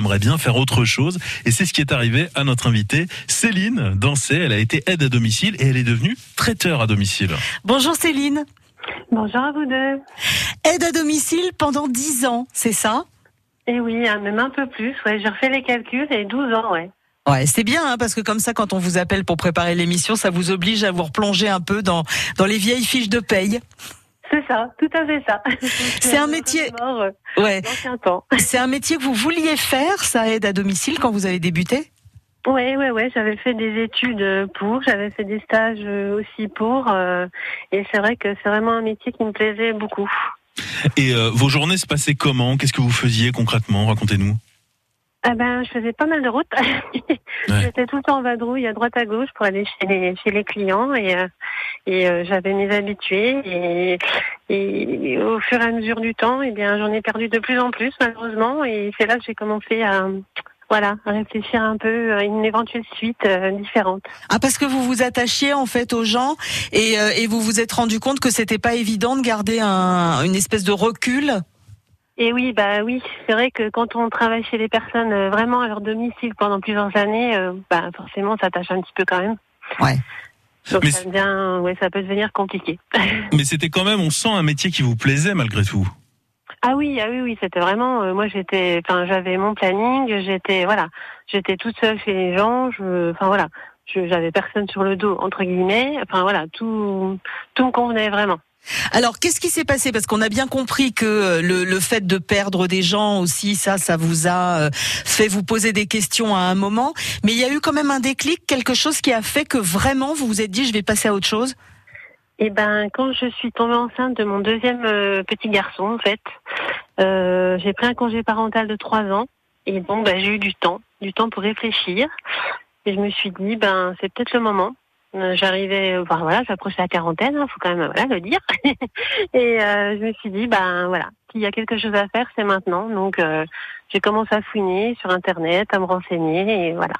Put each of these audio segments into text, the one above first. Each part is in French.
aimerait bien faire autre chose. Et c'est ce qui est arrivé à notre invitée, Céline Dancet. Elle a été aide à domicile et elle est devenue traiteur à domicile. Bonjour Céline. Bonjour à vous deux. Aide à domicile pendant 10 ans, c'est ça? Et eh oui, hein, même un peu plus. Ouais, j'ai refait les calculs et 12 ans, ouais. Ouais, c'est bien hein, parce que comme ça, quand on vous appelle pour préparer l'émission, ça vous oblige à vous replonger un peu dans dans les vieilles fiches de paye. C'est ça, tout à fait ça. C'est un métier. Euh, ouais. C'est un métier que vous vouliez faire, ça aide à domicile quand vous avez débuté? Oui, oui, oui. J'avais fait des études pour, j'avais fait des stages aussi pour, euh, et c'est vrai que c'est vraiment un métier qui me plaisait beaucoup. Et euh, vos journées se passaient comment? Qu'est-ce que vous faisiez concrètement? Racontez-nous. Ah ben, je faisais pas mal de routes. J'étais tout le temps en vadrouille à droite à gauche pour aller chez les chez les clients et euh, et euh, j'avais mes habitués et, et, au fur et à mesure du temps, eh bien j'en ai perdu de plus en plus malheureusement et c'est là que j'ai commencé à voilà, à réfléchir un peu à une éventuelle suite euh, différente. Ah parce que vous vous attachiez en fait aux gens et, et vous vous êtes rendu compte que c'était pas évident de garder un, une espèce de recul et oui, bah oui, c'est vrai que quand on travaille chez les personnes euh, vraiment à leur domicile pendant plusieurs années, euh, bah forcément, ça tâche un petit peu quand même. Ouais. Donc ça, devient, ouais, ça peut devenir compliqué. Mais c'était quand même, on sent un métier qui vous plaisait malgré tout. Ah oui, ah oui, oui, c'était vraiment. Euh, moi, j'étais, enfin, j'avais mon planning, j'étais, voilà, j'étais toute seule chez les gens. Je, enfin voilà, j'avais personne sur le dos entre guillemets. Enfin voilà, tout, tout me convenait vraiment. Alors, qu'est-ce qui s'est passé? Parce qu'on a bien compris que euh, le, fait de perdre des gens aussi, ça, ça vous a euh, fait vous poser des questions à un moment. Mais il y a eu quand même un déclic, quelque chose qui a fait que vraiment vous vous êtes dit, je vais passer à autre chose? Eh ben, quand je suis tombée enceinte de mon deuxième euh, petit garçon, en fait, j'ai pris un congé parental de trois ans. Et donc, ben, j'ai eu du temps, du temps pour réfléchir. Et je me suis dit, ben, c'est peut-être le moment. Euh, j'arrivais, enfin voilà, j'approchais la quarantaine, il hein, faut quand même voilà le dire. et euh, je me suis dit, ben voilà, s'il y a quelque chose à faire, c'est maintenant. Donc euh, j'ai commencé à fouiner sur internet, à me renseigner, et voilà.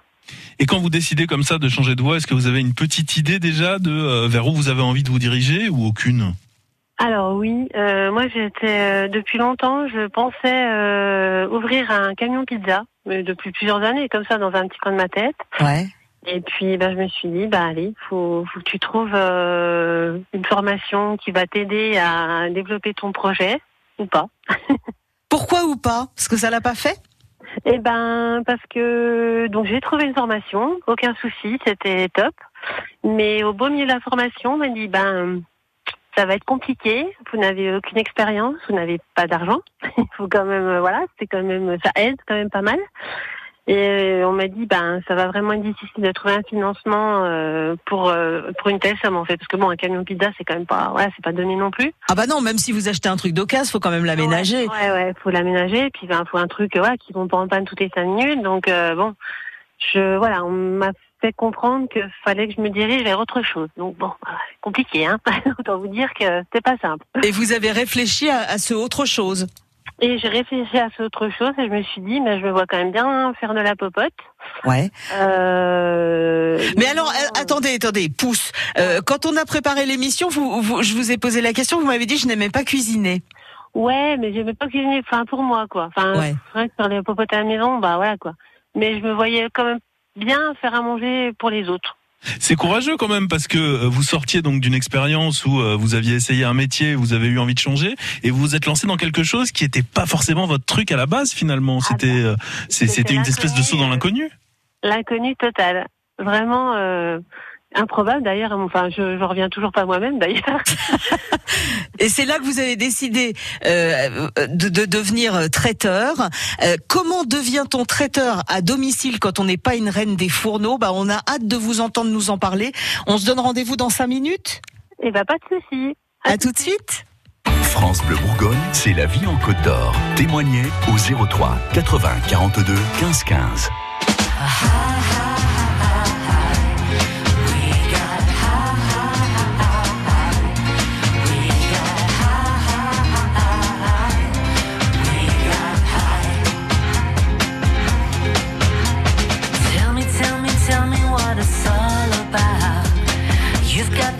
Et quand vous décidez comme ça de changer de voie, est-ce que vous avez une petite idée déjà de vers où vous avez envie de vous diriger ou aucune? Alors oui, moi j'étais depuis longtemps, je pensais ouvrir un camion pizza, mais depuis plusieurs années, comme ça dans un petit coin de ma tête. Ouais. Et puis, ben, je me suis dit, bah allez, faut, faut que tu trouves euh, une formation qui va t'aider à développer ton projet ou pas. Pourquoi ou pas? Parce que ça l'a pas fait? Eh ben, parce que donc j'ai trouvé une formation, aucun souci, c'était top. Mais au beau milieu de la formation, on m'a dit, ben, ça va être compliqué. Vous n'avez aucune expérience, vous n'avez pas d'argent. Il faut quand même, voilà, c'est quand même, ça aide quand même pas mal. Et on m'a dit, ben, ça va vraiment être difficile de trouver un financement euh, pour euh, pour une telle somme en fait, parce que bon, un camion pizza, c'est quand même pas, ouais, c'est pas donné non plus. Ah bah non, même si vous achetez un truc d'occasion, faut quand même l'aménager. Ouais, ouais, faut l'aménager, puis ben, faut un truc, ouais, qui vont pas en panne toutes les cinq minutes. Donc euh, bon, je, voilà, on m'a fait comprendre qu'il fallait que je me dirige vers autre chose. Donc bon, compliqué, hein. Autant vous dire que c'était pas simple. Et vous avez réfléchi à, à ce autre chose et j'ai réfléchi à cette autre chose et je me suis dit, mais je me vois quand même bien faire de la popote. Ouais. Euh... Mais alors, euh, attendez, attendez, pousse. Euh, quand on a préparé l'émission, vous, vous, je vous ai posé la question, vous m'avez dit, je n'aimais pas cuisiner. Ouais, mais j'aimais pas cuisiner, enfin pour moi quoi. Enfin, ouais. faire des popotes à la maison, bah voilà quoi. Mais je me voyais quand même bien faire à manger pour les autres. C'est courageux quand même parce que euh, vous sortiez donc d'une expérience où euh, vous aviez essayé un métier, vous avez eu envie de changer et vous vous êtes lancé dans quelque chose qui n'était pas forcément votre truc à la base finalement. Ah c'était bah, euh, c'était une espèce de saut dans l'inconnu. L'inconnu total. Vraiment improbable d'ailleurs. Enfin, je, je reviens toujours pas moi-même d'ailleurs. Et c'est là que vous avez décidé euh, de, de, devenir traiteur. Euh, comment devient-on traiteur à domicile quand on n'est pas une reine des fourneaux? Bah, on a hâte de vous entendre nous en parler. On se donne rendez-vous dans cinq minutes? Eh bah, pas de souci. À, tout de suite. France Bleu Bourgogne, c'est la vie en Côte d'Or. Témoignez au 03 80 42 15 15.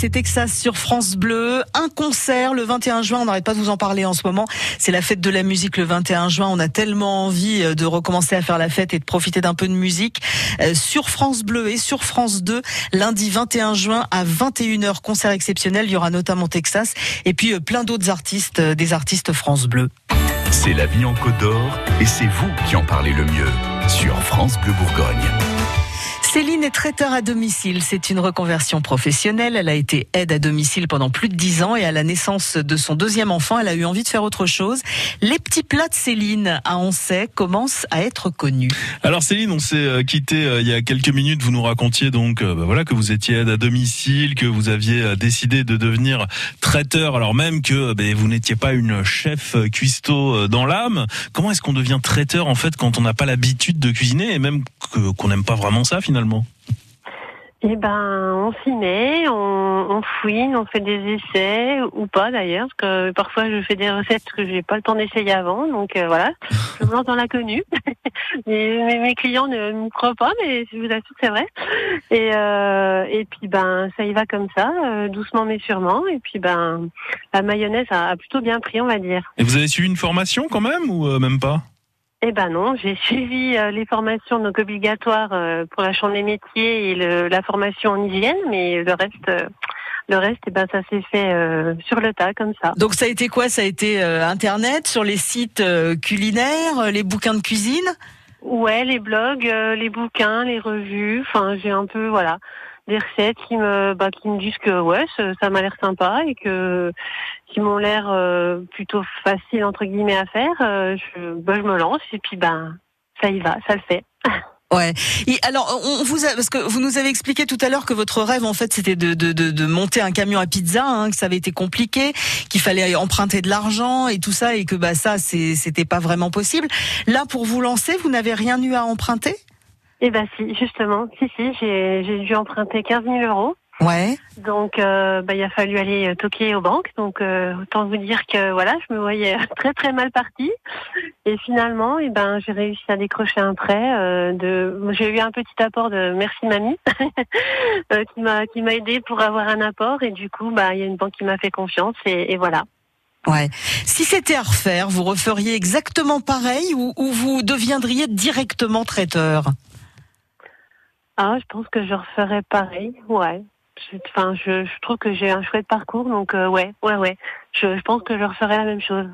c'est Texas sur France Bleu. Un concert le 21 juin, on n'arrête pas de vous en parler en ce moment. C'est la fête de la musique le 21 juin. On a tellement envie euh, de recommencer à faire la fête et de profiter d'un peu de musique. Euh, sur France Bleu et sur France 2, lundi 21 juin à 21h, concert exceptionnel. Il y aura notamment Texas et puis euh, plein d'autres artistes, des artistes France Bleu. C'est la vie en Côte d'Or et c'est vous qui en parlez le mieux sur France Bleu Bourgogne. Céline est traiteur à domicile. C'est une reconversion professionnelle. Elle a été aide à domicile pendant plus de dix ans et à la naissance de son deuxième enfant, elle a eu envie de faire autre chose. Les petits plats de Céline à Ansay commencent à être connus. Alors Céline, on s'est euh, quitté euh, il y a quelques minutes. Vous nous racontiez donc euh, bah voilà que vous étiez aide à domicile, que vous aviez décidé de devenir traiteur, alors même que bah, vous n'étiez pas une chef cuistot dans l'âme. Comment est-ce qu'on devient traiteur en fait quand on n'a pas l'habitude de cuisiner et même qu'on n'aime pas vraiment ça finalement? Eh ben, on s'y met, on, on fouine, on fait des essais ou pas d'ailleurs, parce que parfois je fais des recettes que j'ai pas le temps d'essayer avant, donc euh, voilà, je me lance dans l'inconnu. Mes, mes clients ne me croient pas, mais je vous assure que c'est vrai. Et, euh, et puis ben, ça y va comme ça, euh, doucement mais sûrement. Et puis ben, la mayonnaise a, a plutôt bien pris, on va dire. Et vous avez suivi une formation quand même ou même pas? Eh ben non, j'ai suivi euh, les formations donc obligatoires euh, pour la chambre des métiers et le, la formation en hygiène, mais le reste, euh, le reste, eh ben ça s'est fait euh, sur le tas comme ça. Donc ça a été quoi? Ça a été euh, Internet, sur les sites euh, culinaires, les bouquins de cuisine? Ouais, les blogs, euh, les bouquins, les revues. Enfin, j'ai un peu voilà des recettes qui me bah, qui me disent que ouais, ça, m'a l'air sympa et que qui m'ont l'air euh, plutôt facile entre guillemets à faire. Euh, je, bah, je me lance et puis ben ça y va, ça le fait. Ouais. Et alors, on vous a, parce que vous nous avez expliqué tout à l'heure que votre rêve, en fait, c'était de, de, de, de monter un camion à pizza, hein, que ça avait été compliqué, qu'il fallait emprunter de l'argent et tout ça, et que bah ça, c'était pas vraiment possible. Là, pour vous lancer, vous n'avez rien eu à emprunter? Eh ben si, justement, si si, j'ai j'ai dû emprunter 15 000 euros. Ouais. Donc, euh, bah, il a fallu aller euh, toquer aux banques. Donc, euh, autant vous dire que voilà, je me voyais très très mal partie. Et finalement, eh ben, j'ai réussi à décrocher un prêt. Euh, de, j'ai eu un petit apport de merci mamie euh, qui m'a qui m'a aidé pour avoir un apport. Et du coup, bah, il y a une banque qui m'a fait confiance. Et, et voilà. Ouais. Si c'était à refaire, vous referiez exactement pareil ou, ou vous deviendriez directement traiteur? Ah, je pense que je referais pareil. Ouais. je- Enfin, je, je trouve que j'ai un chouette parcours, donc euh, ouais, ouais, ouais. Je, je pense que je referai la même chose.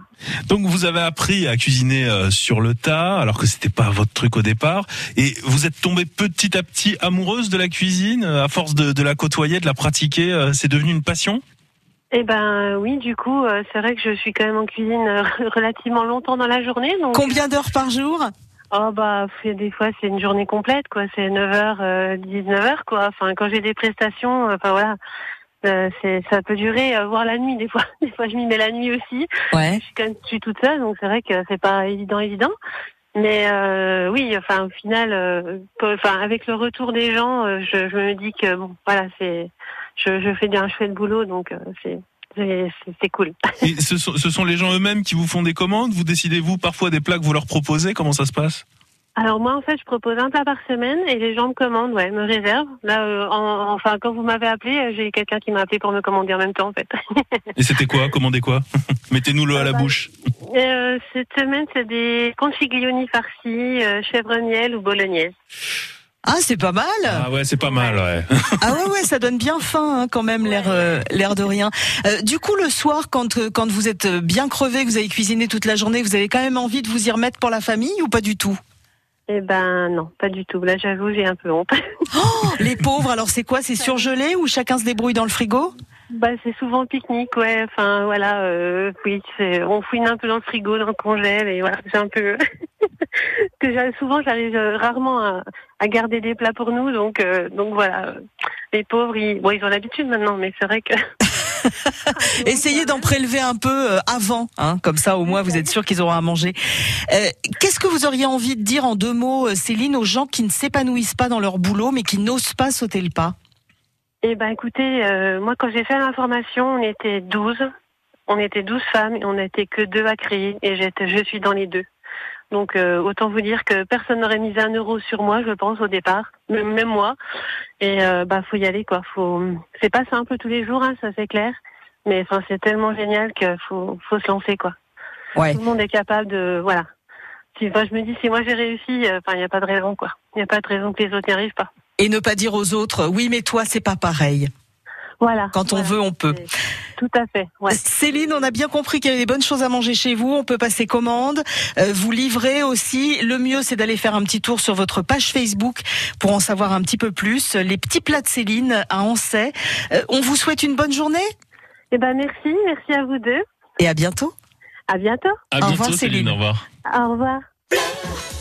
Donc vous avez appris à cuisiner euh, sur le tas, alors que c'était pas votre truc au départ, et vous êtes tombée petit à petit amoureuse de la cuisine euh, à force de, de la côtoyer, de la pratiquer. euh, C'est devenu une passion? Eh ben oui, du coup, euh, c'est vrai que je suis quand même en cuisine euh, relativement longtemps dans la journée. Donc, Combien d'heures par jour? Oh bah, des fois c'est une journée complète, quoi. C'est 9h, euh, 19h, quoi. Enfin, quand j'ai des prestations, euh, enfin voilà, euh, c'est ça peut durer, euh, voire la nuit. Des fois, des fois je m'y mets la nuit aussi. Ouais. Je suis quand même je suis toute seule, donc c'est vrai que c'est pas évident, évident. Mais euh, oui, enfin au final, euh, enfin avec le retour des gens, euh, je, je me dis que bon, voilà, c'est, je, je fais bien un chouette boulot, donc euh, c'est, c'est, cool. Et ce sont, ce sont les gens eux-mêmes qui vous font des commandes? Vous décidez vous parfois des plats que vous leur proposez? Comment ça se passe? Alors moi en fait je propose un plat par semaine et les gens me commandent, ouais, me réservent. Là, euh, en- enfin quand vous m'avez appelé, euh, j'ai quelqu'un qui m'a appelé pour me commander en même temps en fait. Et c'était quoi? Commandez quoi? Mettez-nous-le à la bah, bouche. Euh, cette semaine c'est des configlioni farcis, euh, chèvre miel ou bolognaise. Ah, c'est pas mal. Ah ouais, c'est pas mal. Ouais. Ah ouais, ouais, ça donne bien faim hein, quand même, l'air, euh, l'air de rien. Euh, du coup, le soir, quand euh, quand vous êtes bien crevé, que vous avez cuisiné toute la journée, vous avez quand même envie de vous y remettre pour la famille ou pas du tout? Eh ben non, pas du tout. Là j'avoue j'ai un peu honte. Oh, Les pauvres, alors c'est quoi? C'est surgelé ou chacun se débrouille dans le frigo? Bah, c'est souvent pique-nique, ouais. Enfin, voilà, euh, oui, on fouine un peu dans le frigo, dans le congèle, et voilà, c'est un peu. que j'ai- souvent, j'arrive euh, rarement à, à garder des plats pour nous, donc, euh, donc voilà. Les pauvres, ils, bon, ils ont l'habitude maintenant, mais c'est vrai que. Essayez d'en prélever un peu euh, avant, hein, comme ça au moins vous êtes sûr qu'ils auront à manger. Euh, Qu'est-ce que vous auriez envie de dire en deux mots, euh, Céline, aux gens qui ne s'épanouissent pas dans leur boulot, mais qui n'osent pas sauter le pas? Eh ben, écoutez, euh, moi, quand j'ai fait l'information, on était 12. On était 12 femmes et on n'était que deux à créer, et j'étais, je suis dans les deux. Donc, euh, autant vous dire que personne n'aurait misé un euro sur moi, je pense, au départ, même, moi. Et euh, bah, faut y aller, quoi. Faut, c'est pas simple tous les jours, hein, ça c'est clair. Mais enfin, c'est tellement génial qu'il faut, faut se lancer, quoi. Ouais. Tout le monde est capable de, voilà. Si, enfin, je me dis, si moi j'ai réussi, euh, enfin, il n'y a pas de raison, quoi. Il n'y a pas de raison que les autres n'y arrivent pas. Et ne pas dire aux autres, oui, mais toi, c'est pas pareil. Voilà. Quand on Voilà. veut, on peut. Tout à fait, ouais. Céline, on a bien compris qu'il y avait des bonnes choses à manger chez vous. On peut passer commande. Euh, vous livrez aussi. Le mieux, c'est d'aller faire un petit tour sur votre page Facebook pour en savoir un petit peu plus. Les petits plats de Céline à Ansay. Euh, on vous souhaite une bonne journée Eh ben, merci, merci à vous deux. et à bientôt. À bientôt. À Au bientôt, revoir, Céline. Céline. Au revoir. Au revoir.